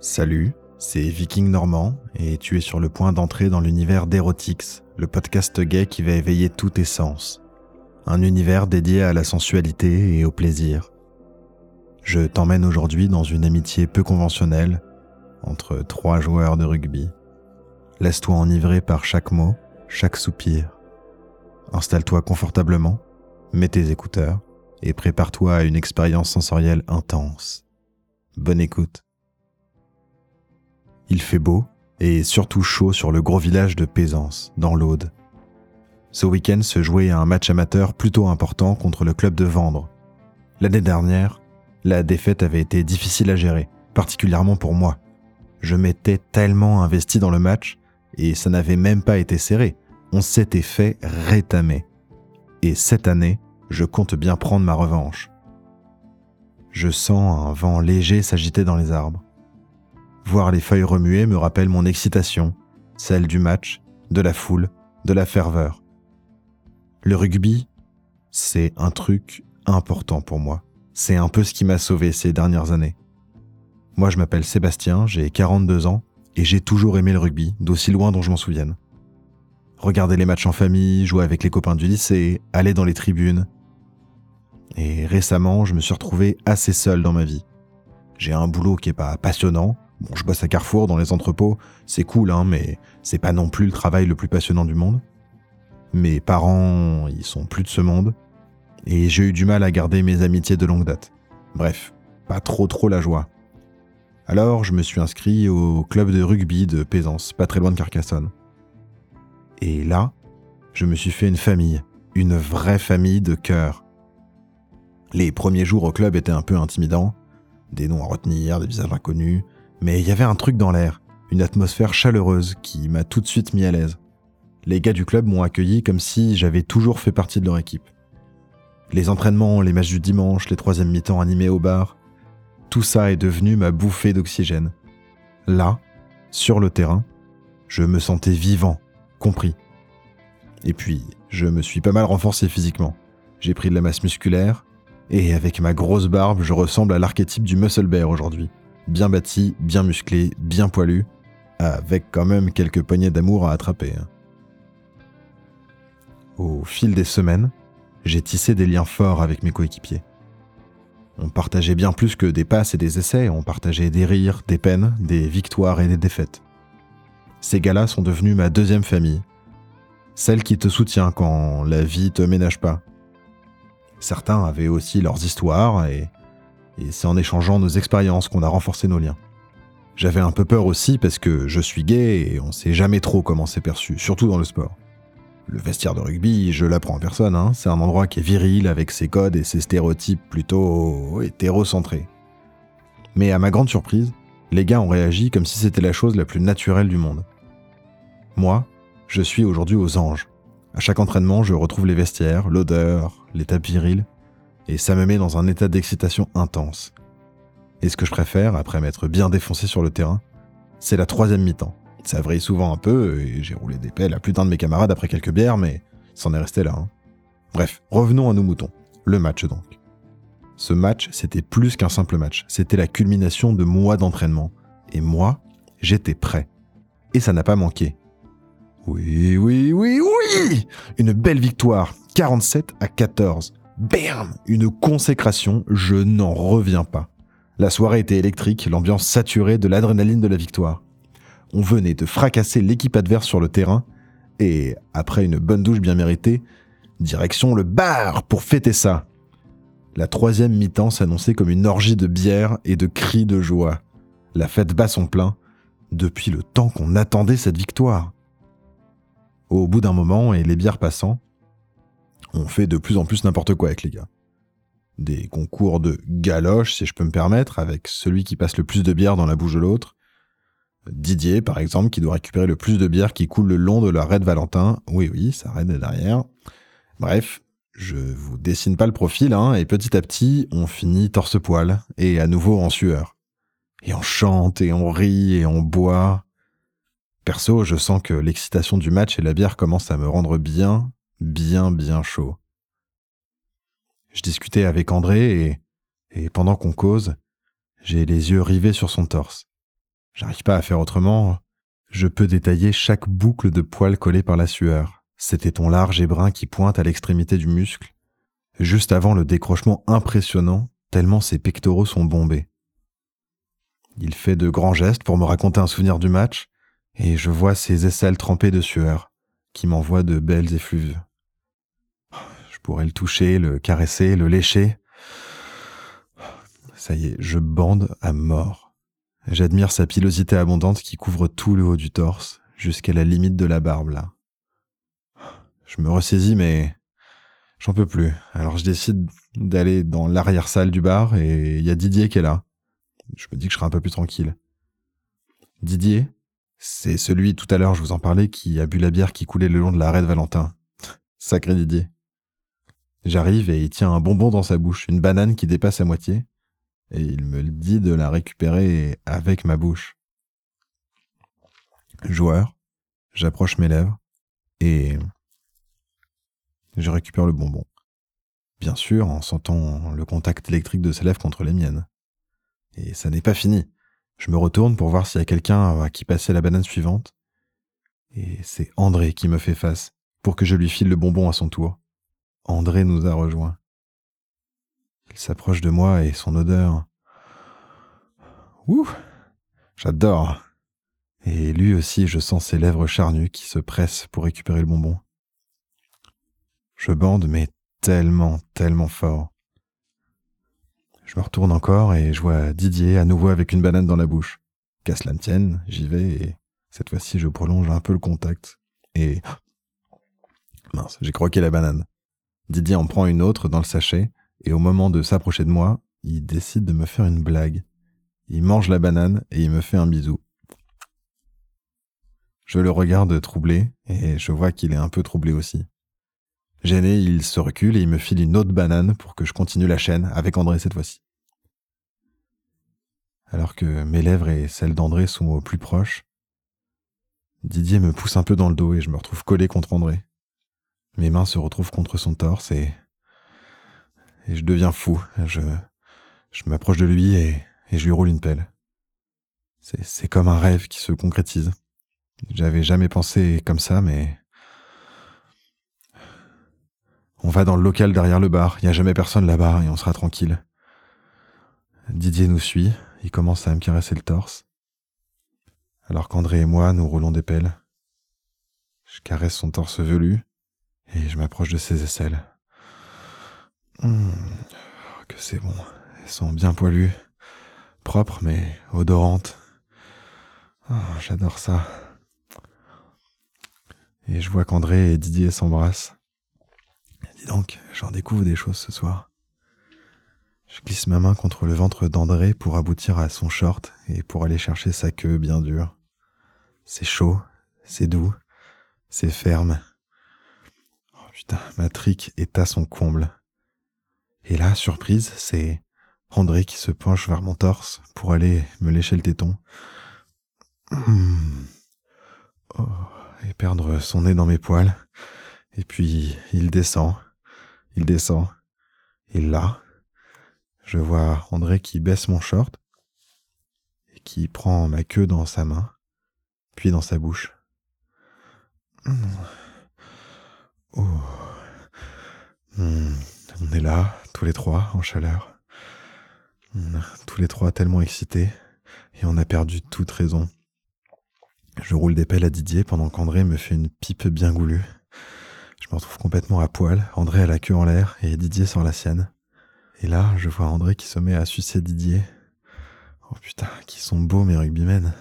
Salut, c'est Viking Normand et tu es sur le point d'entrer dans l'univers d'Erotix, le podcast gay qui va éveiller tous tes sens. Un univers dédié à la sensualité et au plaisir. Je t'emmène aujourd'hui dans une amitié peu conventionnelle entre trois joueurs de rugby. Laisse-toi enivrer par chaque mot, chaque soupir. Installe-toi confortablement, mets tes écouteurs et prépare-toi à une expérience sensorielle intense. Bonne écoute. Il fait beau et surtout chaud sur le gros village de Pézance, dans l'Aude. Ce week-end se jouait un match amateur plutôt important contre le club de Vendre. L'année dernière, la défaite avait été difficile à gérer, particulièrement pour moi. Je m'étais tellement investi dans le match et ça n'avait même pas été serré. On s'était fait rétamer. Et cette année, je compte bien prendre ma revanche. Je sens un vent léger s'agiter dans les arbres. Voir les feuilles remuer me rappelle mon excitation, celle du match, de la foule, de la ferveur. Le rugby, c'est un truc important pour moi. C'est un peu ce qui m'a sauvé ces dernières années. Moi, je m'appelle Sébastien, j'ai 42 ans et j'ai toujours aimé le rugby, d'aussi loin dont je m'en souvienne. Regarder les matchs en famille, jouer avec les copains du lycée, aller dans les tribunes. Et récemment, je me suis retrouvé assez seul dans ma vie. J'ai un boulot qui est pas passionnant, Bon, je bosse à Carrefour dans les entrepôts, c'est cool, hein, mais c'est pas non plus le travail le plus passionnant du monde. Mes parents, ils sont plus de ce monde, et j'ai eu du mal à garder mes amitiés de longue date. Bref, pas trop trop la joie. Alors, je me suis inscrit au club de rugby de Pézance, pas très loin de Carcassonne. Et là, je me suis fait une famille, une vraie famille de cœur. Les premiers jours au club étaient un peu intimidants, des noms à retenir, des visages inconnus, mais il y avait un truc dans l'air, une atmosphère chaleureuse qui m'a tout de suite mis à l'aise. Les gars du club m'ont accueilli comme si j'avais toujours fait partie de leur équipe. Les entraînements, les matchs du dimanche, les troisièmes mi-temps animés au bar, tout ça est devenu ma bouffée d'oxygène. Là, sur le terrain, je me sentais vivant, compris. Et puis, je me suis pas mal renforcé physiquement. J'ai pris de la masse musculaire, et avec ma grosse barbe, je ressemble à l'archétype du muscle bear aujourd'hui bien bâti, bien musclé, bien poilu, avec quand même quelques poignées d'amour à attraper. Hein. Au fil des semaines, j'ai tissé des liens forts avec mes coéquipiers. On partageait bien plus que des passes et des essais, on partageait des rires, des peines, des victoires et des défaites. Ces gars-là sont devenus ma deuxième famille, celle qui te soutient quand la vie te ménage pas. Certains avaient aussi leurs histoires et et c'est en échangeant nos expériences qu'on a renforcé nos liens. J'avais un peu peur aussi parce que je suis gay et on sait jamais trop comment c'est perçu, surtout dans le sport. Le vestiaire de rugby, je l'apprends en personne, hein, c'est un endroit qui est viril avec ses codes et ses stéréotypes plutôt hétérocentrés. Mais à ma grande surprise, les gars ont réagi comme si c'était la chose la plus naturelle du monde. Moi, je suis aujourd'hui aux anges. À chaque entraînement, je retrouve les vestiaires, l'odeur, l'état viril, et ça me met dans un état d'excitation intense. Et ce que je préfère, après m'être bien défoncé sur le terrain, c'est la troisième mi-temps. Ça vrille souvent un peu, et j'ai roulé des pelles à plus d'un de mes camarades après quelques bières, mais c'en est resté là. Hein. Bref, revenons à nos moutons. Le match donc. Ce match, c'était plus qu'un simple match, c'était la culmination de mois d'entraînement. Et moi, j'étais prêt. Et ça n'a pas manqué. Oui, oui, oui, oui Une belle victoire, 47 à 14. Bam Une consécration, je n'en reviens pas. La soirée était électrique, l'ambiance saturée de l'adrénaline de la victoire. On venait de fracasser l'équipe adverse sur le terrain, et, après une bonne douche bien méritée, direction le bar pour fêter ça. La troisième mi-temps s'annonçait comme une orgie de bière et de cris de joie. La fête bat son plein, depuis le temps qu'on attendait cette victoire. Au bout d'un moment, et les bières passant, on fait de plus en plus n'importe quoi avec les gars. Des concours de galoches, si je peux me permettre, avec celui qui passe le plus de bière dans la bouche de l'autre. Didier, par exemple, qui doit récupérer le plus de bière qui coule le long de la raide Valentin. Oui, oui, ça raide derrière. Bref, je vous dessine pas le profil, hein, et petit à petit, on finit torse-poil, et à nouveau en sueur. Et on chante, et on rit, et on boit. Perso, je sens que l'excitation du match et la bière commencent à me rendre bien, bien bien chaud. Je discutais avec André et, pendant qu'on cause, j'ai les yeux rivés sur son torse. J'arrive pas à faire autrement. Je peux détailler chaque boucle de poils collée par la sueur, cet éton large et brun qui pointe à l'extrémité du muscle, juste avant le décrochement impressionnant, tellement ses pectoraux sont bombés. Il fait de grands gestes pour me raconter un souvenir du match, et je vois ses aisselles trempées de sueur, qui m'envoient de belles effluves. Pourrais le toucher, le caresser, le lécher. Ça y est, je bande à mort. J'admire sa pilosité abondante qui couvre tout le haut du torse, jusqu'à la limite de la barbe là. Je me ressaisis, mais j'en peux plus. Alors je décide d'aller dans l'arrière-salle du bar et il y a Didier qui est là. Je me dis que je serai un peu plus tranquille. Didier, c'est celui tout à l'heure, je vous en parlais, qui a bu la bière qui coulait le long de l'arrêt de Valentin. Sacré Didier. J'arrive et il tient un bonbon dans sa bouche, une banane qui dépasse à moitié, et il me dit de la récupérer avec ma bouche. Joueur, j'approche mes lèvres et je récupère le bonbon. Bien sûr, en sentant le contact électrique de ses lèvres contre les miennes. Et ça n'est pas fini. Je me retourne pour voir s'il y a quelqu'un à qui passer la banane suivante. Et c'est André qui me fait face pour que je lui file le bonbon à son tour. André nous a rejoints. Il s'approche de moi et son odeur. Ouh J'adore Et lui aussi, je sens ses lèvres charnues qui se pressent pour récupérer le bonbon. Je bande, mais tellement, tellement fort. Je me retourne encore et je vois Didier à nouveau avec une banane dans la bouche. Qu'à cela ne tienne, j'y vais et cette fois-ci je prolonge un peu le contact. Et... Mince, j'ai croqué la banane. Didier en prend une autre dans le sachet et au moment de s'approcher de moi, il décide de me faire une blague. Il mange la banane et il me fait un bisou. Je le regarde troublé et je vois qu'il est un peu troublé aussi. Gêné, il se recule et il me file une autre banane pour que je continue la chaîne avec André cette fois-ci. Alors que mes lèvres et celles d'André sont au plus proches, Didier me pousse un peu dans le dos et je me retrouve collé contre André. Mes mains se retrouvent contre son torse et je deviens fou. Je, m'approche de lui et je lui roule une pelle. C'est comme un rêve qui se concrétise. J'avais jamais pensé comme ça, mais... On va dans le local derrière le bar, il n'y a jamais personne là-bas et on sera tranquille. Didier nous suit, il commence à me caresser le torse. Alors qu'André et moi, nous roulons des pelles. Je caresse son torse velu et je m'approche de ses aisselles. Mmh, que c'est bon. Elles sont bien poilues, propres mais odorantes. Oh, J'adore ça. Et je vois qu'André et Didier s'embrassent. Dis donc, j'en découvre des choses ce soir. Je glisse ma main contre le ventre d'André pour aboutir à son short et pour aller chercher sa queue bien dure. C'est chaud, c'est doux, c'est ferme. Putain, ma trique est à son comble. Et là, surprise, c'est André qui se penche vers mon torse pour aller me lécher le téton. Oh, et perdre son nez dans mes poils. Et puis, il descend. Il descend. Et là, je vois André qui baisse mon short et qui prend ma queue dans sa main, puis dans sa bouche. Oh. Hmm. On est là, tous les trois, en chaleur. Tous les trois tellement excités, et on a perdu toute raison. Je roule des pelles à Didier pendant qu'André me fait une pipe bien goulue. Je me retrouve complètement à poil, André a la queue en l'air et Didier sort la sienne. Et là, je vois André qui se met à sucer Didier. Oh putain, qui sont beaux mes rugbymen.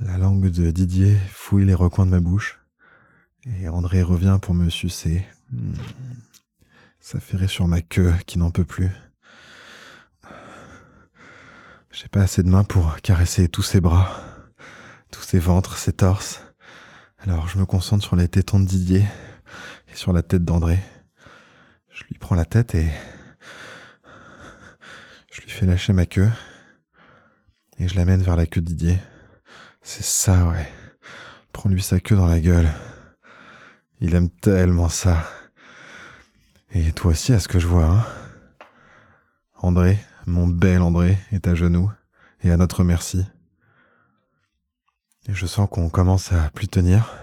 La langue de Didier fouille les recoins de ma bouche. Et André revient pour me sucer. Hmm. Ça ferrait sur ma queue qui n'en peut plus. J'ai pas assez de mains pour caresser tous ses bras, tous ses ventres, ses torses. Alors je me concentre sur les tétons de Didier et sur la tête d'André. Je lui prends la tête et je lui fais lâcher ma queue et je l'amène vers la queue de Didier. C'est ça, ouais. Prends-lui sa queue dans la gueule. Il aime tellement ça. Et toi aussi, à ce que je vois, hein André, mon bel André, est à genoux, et à notre merci. Et je sens qu'on commence à plus tenir,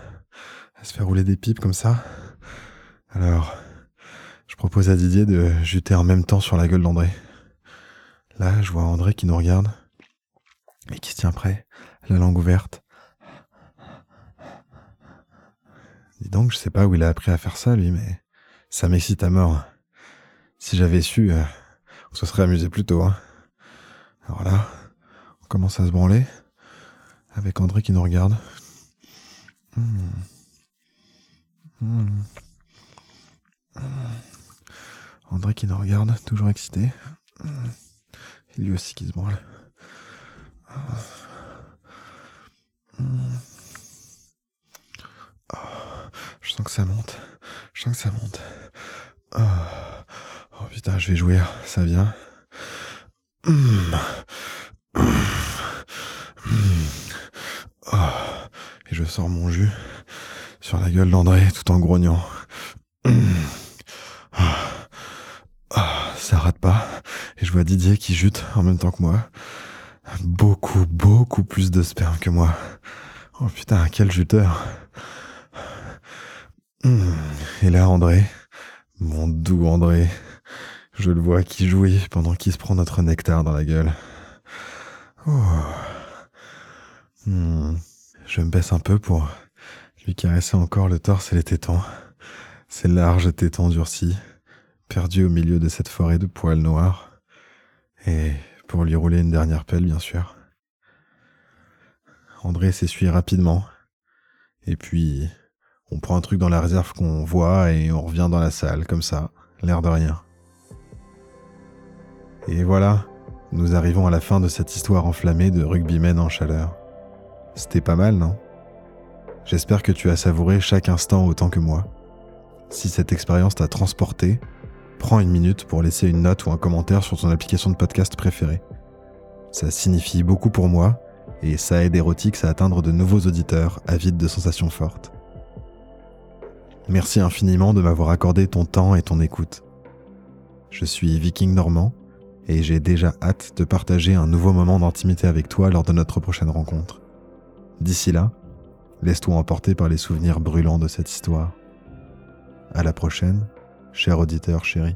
à se faire rouler des pipes comme ça. Alors, je propose à Didier de juter en même temps sur la gueule d'André. Là, je vois André qui nous regarde et qui se tient prêt, la langue ouverte. Dis donc, je sais pas où il a appris à faire ça, lui, mais ça m'excite à mort. Si j'avais su, euh, on se serait amusé plus tôt. Hein. Alors là, on commence à se branler avec André qui nous regarde. Hmm. Hmm. André qui nous regarde, toujours excité. Et lui aussi qui se branle. Je sens que ça monte. Je sens que ça monte. Oh, putain, je vais jouer. Ça vient. Et je sors mon jus sur la gueule d'André tout en grognant. Ça rate pas. Et je vois Didier qui jute en même temps que moi. Beaucoup, beaucoup plus de sperme que moi. Oh putain, quel juteur. Et là, André, mon doux André, je le vois qui jouit pendant qu'il se prend notre nectar dans la gueule. Oh. Hmm. Je me baisse un peu pour lui caresser encore le torse et les tétons. Ces larges tétons durcis, perdus au milieu de cette forêt de poils noirs. Et pour lui rouler une dernière pelle, bien sûr. André s'essuie rapidement. Et puis, on prend un truc dans la réserve qu'on voit et on revient dans la salle, comme ça, l'air de rien. Et voilà, nous arrivons à la fin de cette histoire enflammée de rugbymen en chaleur. C'était pas mal, non? J'espère que tu as savouré chaque instant autant que moi. Si cette expérience t'a transporté, prends une minute pour laisser une note ou un commentaire sur ton application de podcast préférée. Ça signifie beaucoup pour moi et ça aide Erotix à atteindre de nouveaux auditeurs avides de sensations fortes. Merci infiniment de m'avoir accordé ton temps et ton écoute. Je suis Viking Normand et j'ai déjà hâte de partager un nouveau moment d'intimité avec toi lors de notre prochaine rencontre. D'ici là, laisse-toi emporter par les souvenirs brûlants de cette histoire. À la prochaine, cher auditeur chéri.